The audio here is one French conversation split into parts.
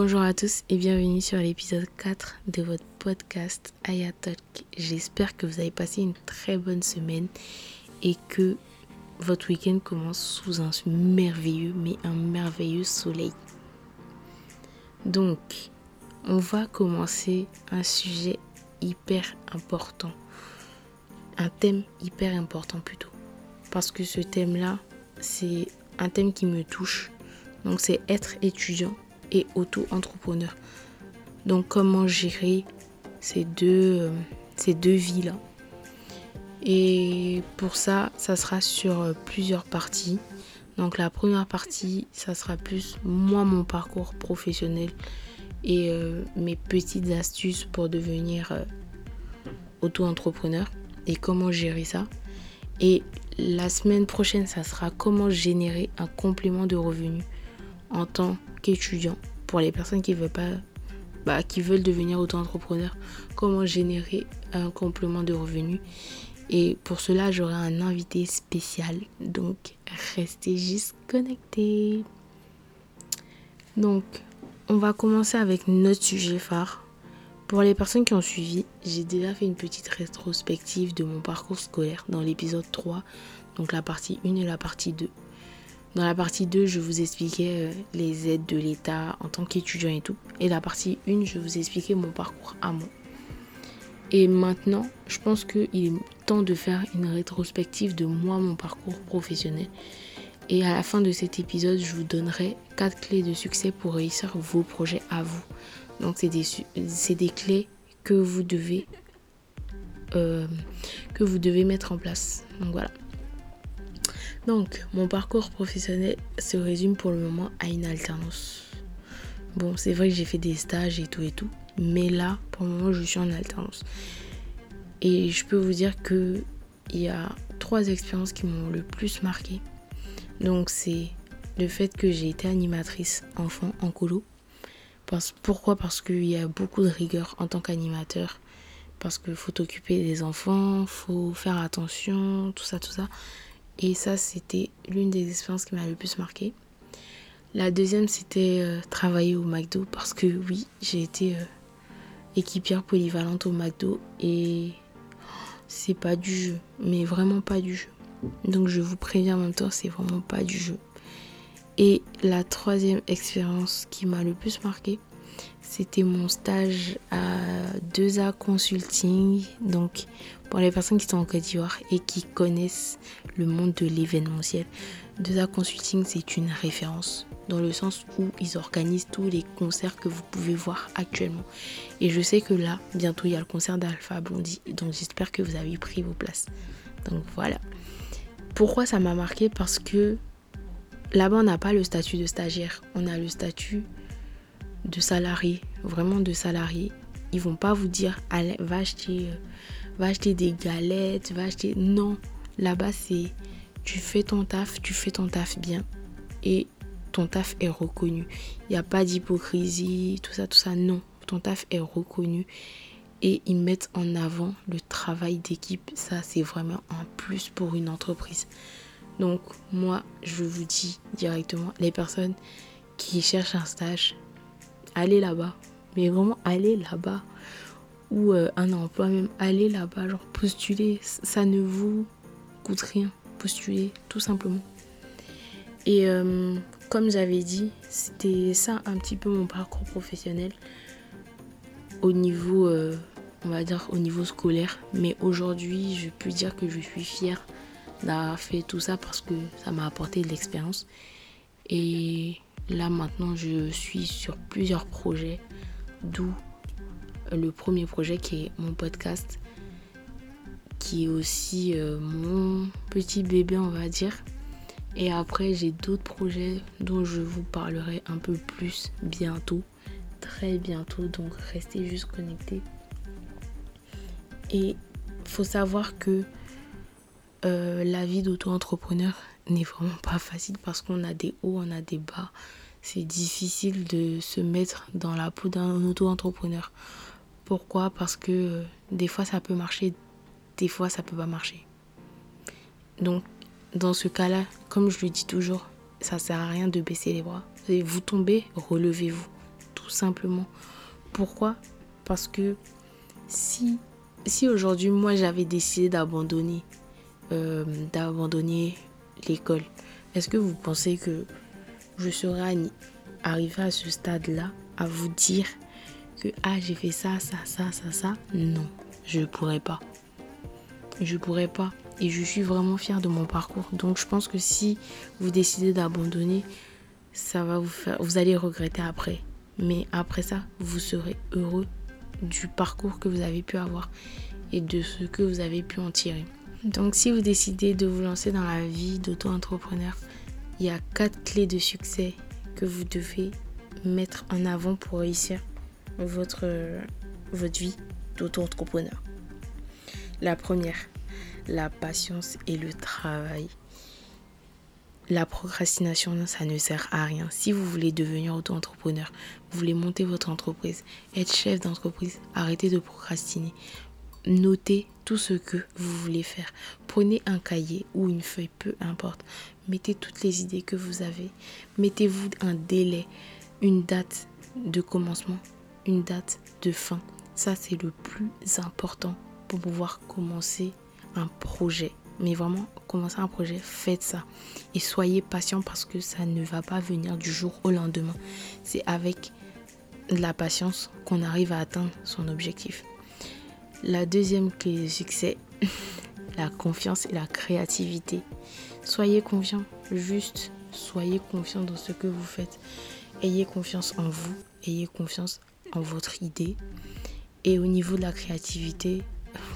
Bonjour à tous et bienvenue sur l'épisode 4 de votre podcast Aya Talk. J'espère que vous avez passé une très bonne semaine et que votre week-end commence sous un merveilleux, mais un merveilleux soleil. Donc, on va commencer un sujet hyper important. Un thème hyper important plutôt. Parce que ce thème-là, c'est un thème qui me touche. Donc, c'est être étudiant et auto-entrepreneur. Donc comment gérer ces deux, euh, ces deux vies-là? Et pour ça, ça sera sur euh, plusieurs parties. Donc la première partie, ça sera plus moi, mon parcours professionnel et euh, mes petites astuces pour devenir auto-entrepreneur et comment gérer ça. Et la semaine prochaine, ça sera comment générer un complément de revenus en tant qu'étudiant pour les personnes qui veulent pas bah, qui veulent devenir auto-entrepreneur, comment générer un complément de revenus. Et pour cela, j'aurai un invité spécial. Donc, restez juste connectés. Donc, on va commencer avec notre sujet phare. Pour les personnes qui ont suivi, j'ai déjà fait une petite rétrospective de mon parcours scolaire dans l'épisode 3, donc la partie 1 et la partie 2. Dans la partie 2, je vous expliquais euh, les aides de l'État en tant qu'étudiant et tout. Et la partie 1, je vous expliquais mon parcours à moi. Et maintenant, je pense qu'il est temps de faire une rétrospective de moi, mon parcours professionnel. Et à la fin de cet épisode, je vous donnerai 4 clés de succès pour réussir vos projets à vous. Donc, c'est des, clés que vous devez euh, que vous devez mettre en place. Donc voilà. Donc, mon parcours professionnel se résume pour le moment à une alternance. Bon, c'est vrai que j'ai fait des stages et tout et tout, mais là, pour le moment, je suis en alternance. Et je peux vous dire que il y a trois expériences qui m'ont le plus marqué. Donc, c'est le fait que j'ai été animatrice enfant en colo. Parce, pourquoi? Parce qu'il y a beaucoup de rigueur en tant qu'animateur. Parce qu'il faut t'occuper des enfants, faut faire attention, tout ça, tout ça. Et ça, c'était l'une des expériences qui m'a le plus marqué. La deuxième, c'était euh, travailler au McDo parce que oui, j'ai été euh, équipière polyvalente au McDo et c'est pas du jeu, mais vraiment pas du jeu. Donc je vous préviens en même temps, c'est vraiment pas du jeu. Et la troisième expérience qui m'a le plus marqué, c'était mon stage à 2A Consulting. Donc, pour les personnes qui sont en Côte d'Ivoire et qui connaissent le monde de l'événementiel, 2A Consulting, c'est une référence dans le sens où ils organisent tous les concerts que vous pouvez voir actuellement. Et je sais que là, bientôt, il y a le concert d'Alpha Blondie. Donc, j'espère que vous avez pris vos places. Donc, voilà. Pourquoi ça m'a marqué? Parce que là-bas, on n'a pas le statut de stagiaire. On a le statut de salariés, vraiment de salariés. Ils vont pas vous dire, allez, va acheter, euh, va acheter des galettes, va acheter. Non, là-bas, c'est tu fais ton taf, tu fais ton taf bien et ton taf est reconnu. Il n'y a pas d'hypocrisie, tout ça, tout ça. Non, ton taf est reconnu et ils mettent en avant le travail d'équipe. Ça, c'est vraiment un plus pour une entreprise. Donc, moi, je vous dis directement, les personnes qui cherchent un stage, allez là-bas. Mais vraiment, allez là-bas. Ou euh, un emploi même, allez là-bas. Genre, postuler, ça ne vous coûte rien. Postuler, tout simplement. Et euh, comme j'avais dit, c'était ça un petit peu mon parcours professionnel au niveau, euh, on va dire, au niveau scolaire. Mais aujourd'hui, je peux dire que je suis fière d'avoir fait tout ça parce que ça m'a apporté de l'expérience. Et Là maintenant, je suis sur plusieurs projets, d'où le premier projet qui est mon podcast, qui est aussi euh, mon petit bébé, on va dire. Et après, j'ai d'autres projets dont je vous parlerai un peu plus bientôt, très bientôt. Donc, restez juste connectés. Et faut savoir que euh, la vie d'auto-entrepreneur n'est vraiment pas facile parce qu'on a des hauts, on a des bas. C'est difficile de se mettre dans la peau d'un auto-entrepreneur. Pourquoi? Parce que euh, des fois ça peut marcher, des fois ça peut pas marcher. Donc dans ce cas-là, comme je le dis toujours, ça sert à rien de baisser les bras. Vous tombez, relevez-vous, tout tout simplement. Pourquoi? Parce que si, si aujourd'hui moi j'avais décidé d'abandonner, euh, d'abandonner l'école, est-ce que vous pensez que je serais arrivé à ce stade-là à vous dire que ah j'ai fait ça, ça, ça, ça, ça Non, je ne pourrais pas. Je ne pourrais pas. Et je suis vraiment fière de mon parcours. Donc je pense que si vous décidez d'abandonner, ça va vous faire. Vous allez regretter après. Mais après ça, vous serez heureux du parcours que vous avez pu avoir et de ce que vous avez pu en tirer. Donc si vous décidez de vous lancer dans la vie d'auto-entrepreneur, il y a quatre clés de succès que vous devez mettre en avant pour réussir votre, vie d'auto-entrepreneur. La première, la patience et le travail. La procrastination, ça ne sert à rien. Si vous voulez devenir auto-entrepreneur, vous voulez monter votre entreprise, être chef d'entreprise, arrêtez de procrastiner. Notez tout ce que vous voulez faire. Prenez un cahier ou une feuille, peu importe. Mettez toutes les idées que vous avez. Mettez-vous un délai, une date de commencement, une date de fin. Ça, c'est le plus important pour pouvoir commencer un projet. Mais vraiment, commencer un projet, faites ça. Et soyez patient parce que ça ne va pas venir du jour au lendemain. C'est avec la patience qu'on arrive à atteindre son objectif. La deuxième clé de succès, la confiance et la créativité. Soyez confiant, juste soyez confiant dans ce que vous faites. Ayez confiance en vous, ayez confiance en votre idée. Et au niveau de la créativité,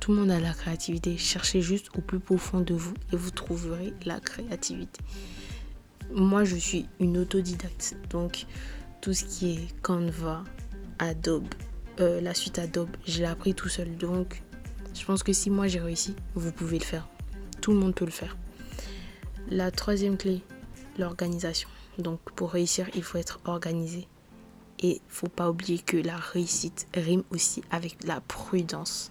tout le monde a la créativité. Cherchez juste au plus profond de vous et vous trouverez la créativité. Moi, je suis une autodidacte. Donc, tout ce qui est Canva, Adobe, euh, la suite Adobe, je l'ai appris tout seul. Donc, je pense que si moi j'ai réussi, vous pouvez le faire. Tout le monde peut le faire. La troisième clé, l'organisation. Donc, pour réussir, il faut être organisé. Et faut pas oublier que la réussite rime aussi avec la prudence.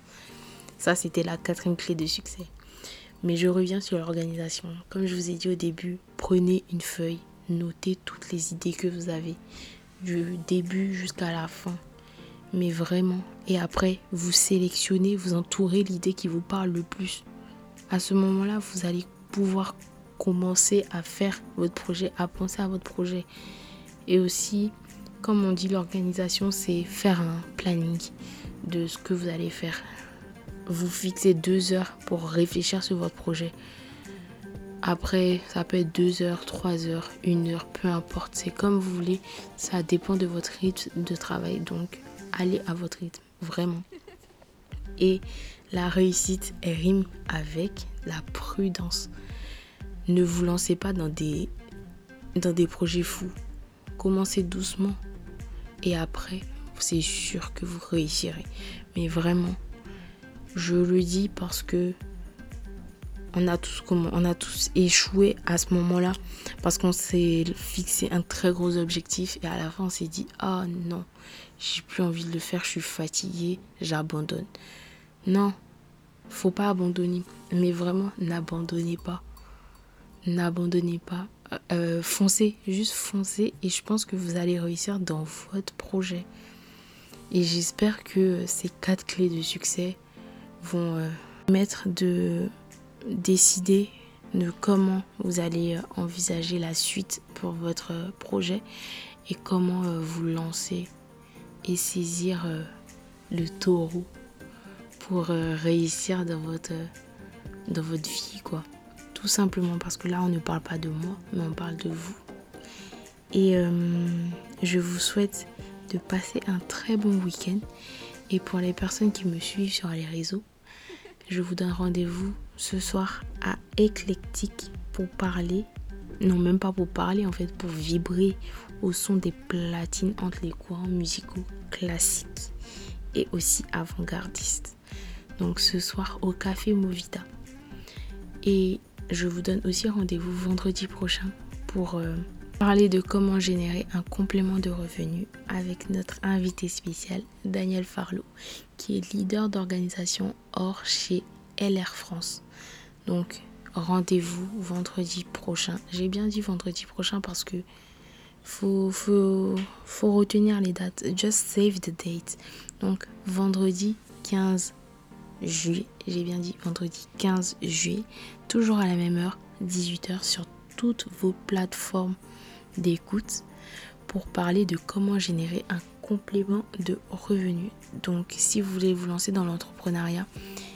Ça, c'était la quatrième clé de succès. Mais je reviens sur l'organisation. Comme je vous ai dit au début, prenez une feuille, notez toutes les idées que vous avez, du début jusqu'à la fin mais vraiment. Et après, vous sélectionnez, vous entourez l'idée qui vous parle le plus. À ce moment-là, vous allez pouvoir commencer à faire votre projet, à penser à votre projet. Et aussi, comme on dit, l'organisation, c'est faire un planning de ce que vous allez faire. Vous fixez deux heures pour réfléchir sur votre projet. Après, ça peut être deux heures, trois heures, une heure, peu importe. C'est comme vous voulez. Ça dépend de votre rythme de travail. Donc, allez à votre rythme, vraiment. Et la réussite rime avec la prudence. Ne vous lancez pas dans des, dans des projets fous. Commencez doucement. Et après, c'est sûr que vous réussirez. Mais vraiment, je le dis parce que on a tous on a tous échoué à ce moment-là parce qu'on s'est fixé un très gros objectif et à la fin on s'est dit ah non j'ai plus envie de le faire je suis fatiguée j'abandonne non faut pas abandonner mais vraiment n'abandonnez pas n'abandonnez pas euh, foncez juste foncez et je pense que vous allez réussir dans votre projet et j'espère que ces quatre clés de succès vont euh, mettre de décider de comment vous allez euh, envisager la suite pour votre projet et comment euh, vous lancer et saisir euh, le taureau pour réussir dans votre, dans votre vie quoi. Tout simplement parce que là on ne parle pas de moi mais on parle de vous. Et je vous souhaite de passer un très bon week-end. Et pour les personnes qui me suivent sur les réseaux, je vous donne rendez-vous ce soir à Éclectique pour parler, non même pas pour parler en fait, pour vibrer au son des platines entre les courants musicaux classiques et aussi avant-gardistes. Donc ce soir au Café Movita. Et je vous donne aussi rendez-vous vendredi prochain pour euh, parler de comment générer un complément de revenus avec notre invité spécial Daniel Farlot, qui est leader d'organisation hors chez LR France. Donc rendez-vous vendredi prochain. J'ai bien dit vendredi prochain parce que faut, faut, faut retenir les dates. Just save the date. Donc, vendredi 15 juillet, j'ai bien dit vendredi 15 juillet, toujours à la même heure, 18h, sur toutes vos plateformes d'écoute pour parler de comment générer un complément de revenus. Donc, si vous voulez vous lancer dans l'entrepreneuriat,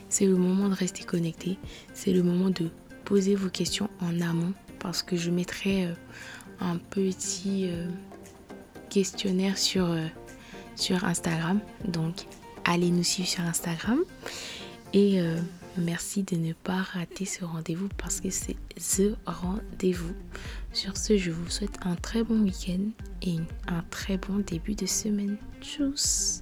c'est le moment de rester connecté. C'est le moment de poser vos questions en amont parce que je mettrai euh, un petit euh, questionnaire sur, euh, sur Instagram. Donc, allez nous suivre sur Instagram. Et merci de ne pas rater ce rendez-vous parce que c'est The Rendez-vous. Sur ce, je vous souhaite un très bon week-end et un très bon début de semaine. Tchuss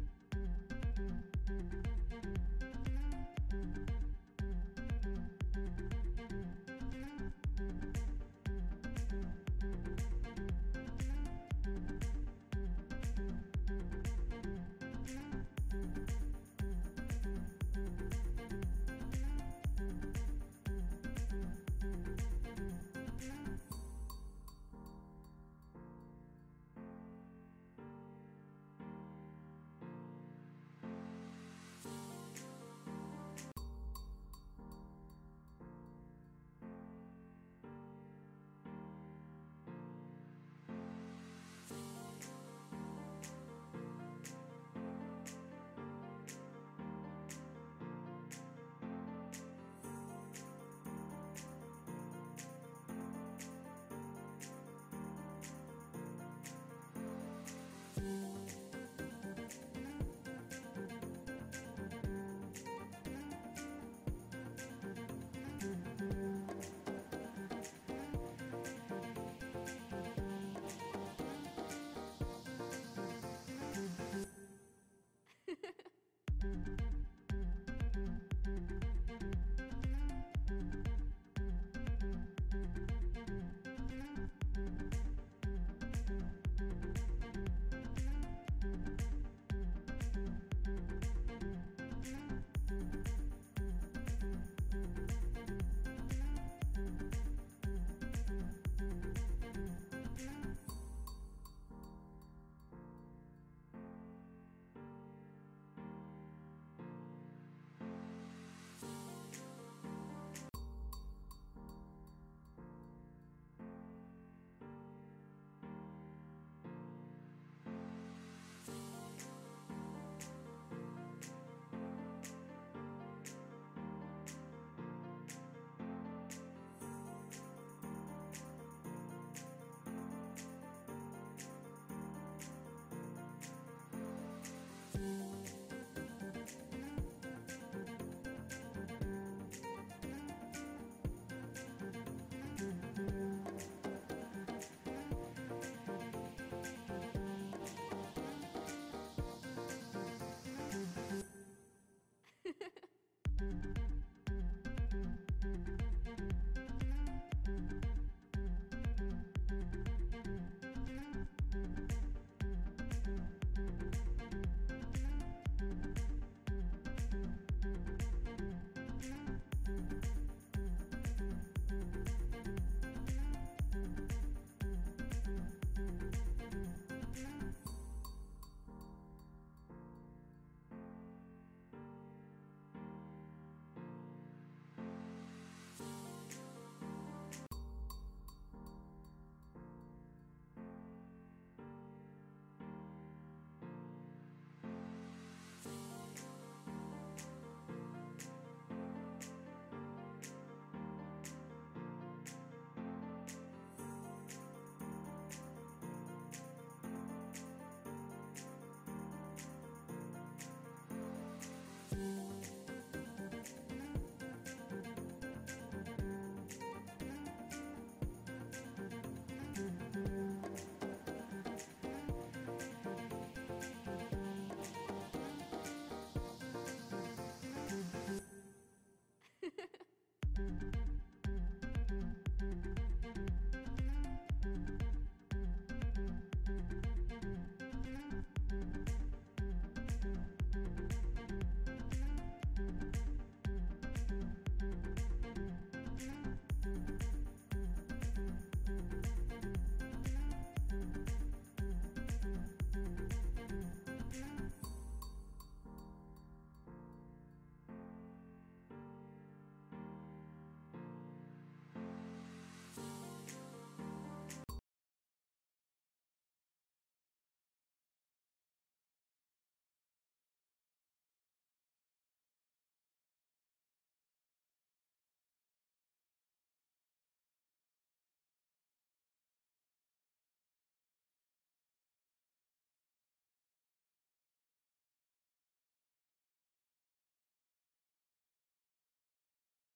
Thank you.